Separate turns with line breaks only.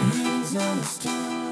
misunderstood.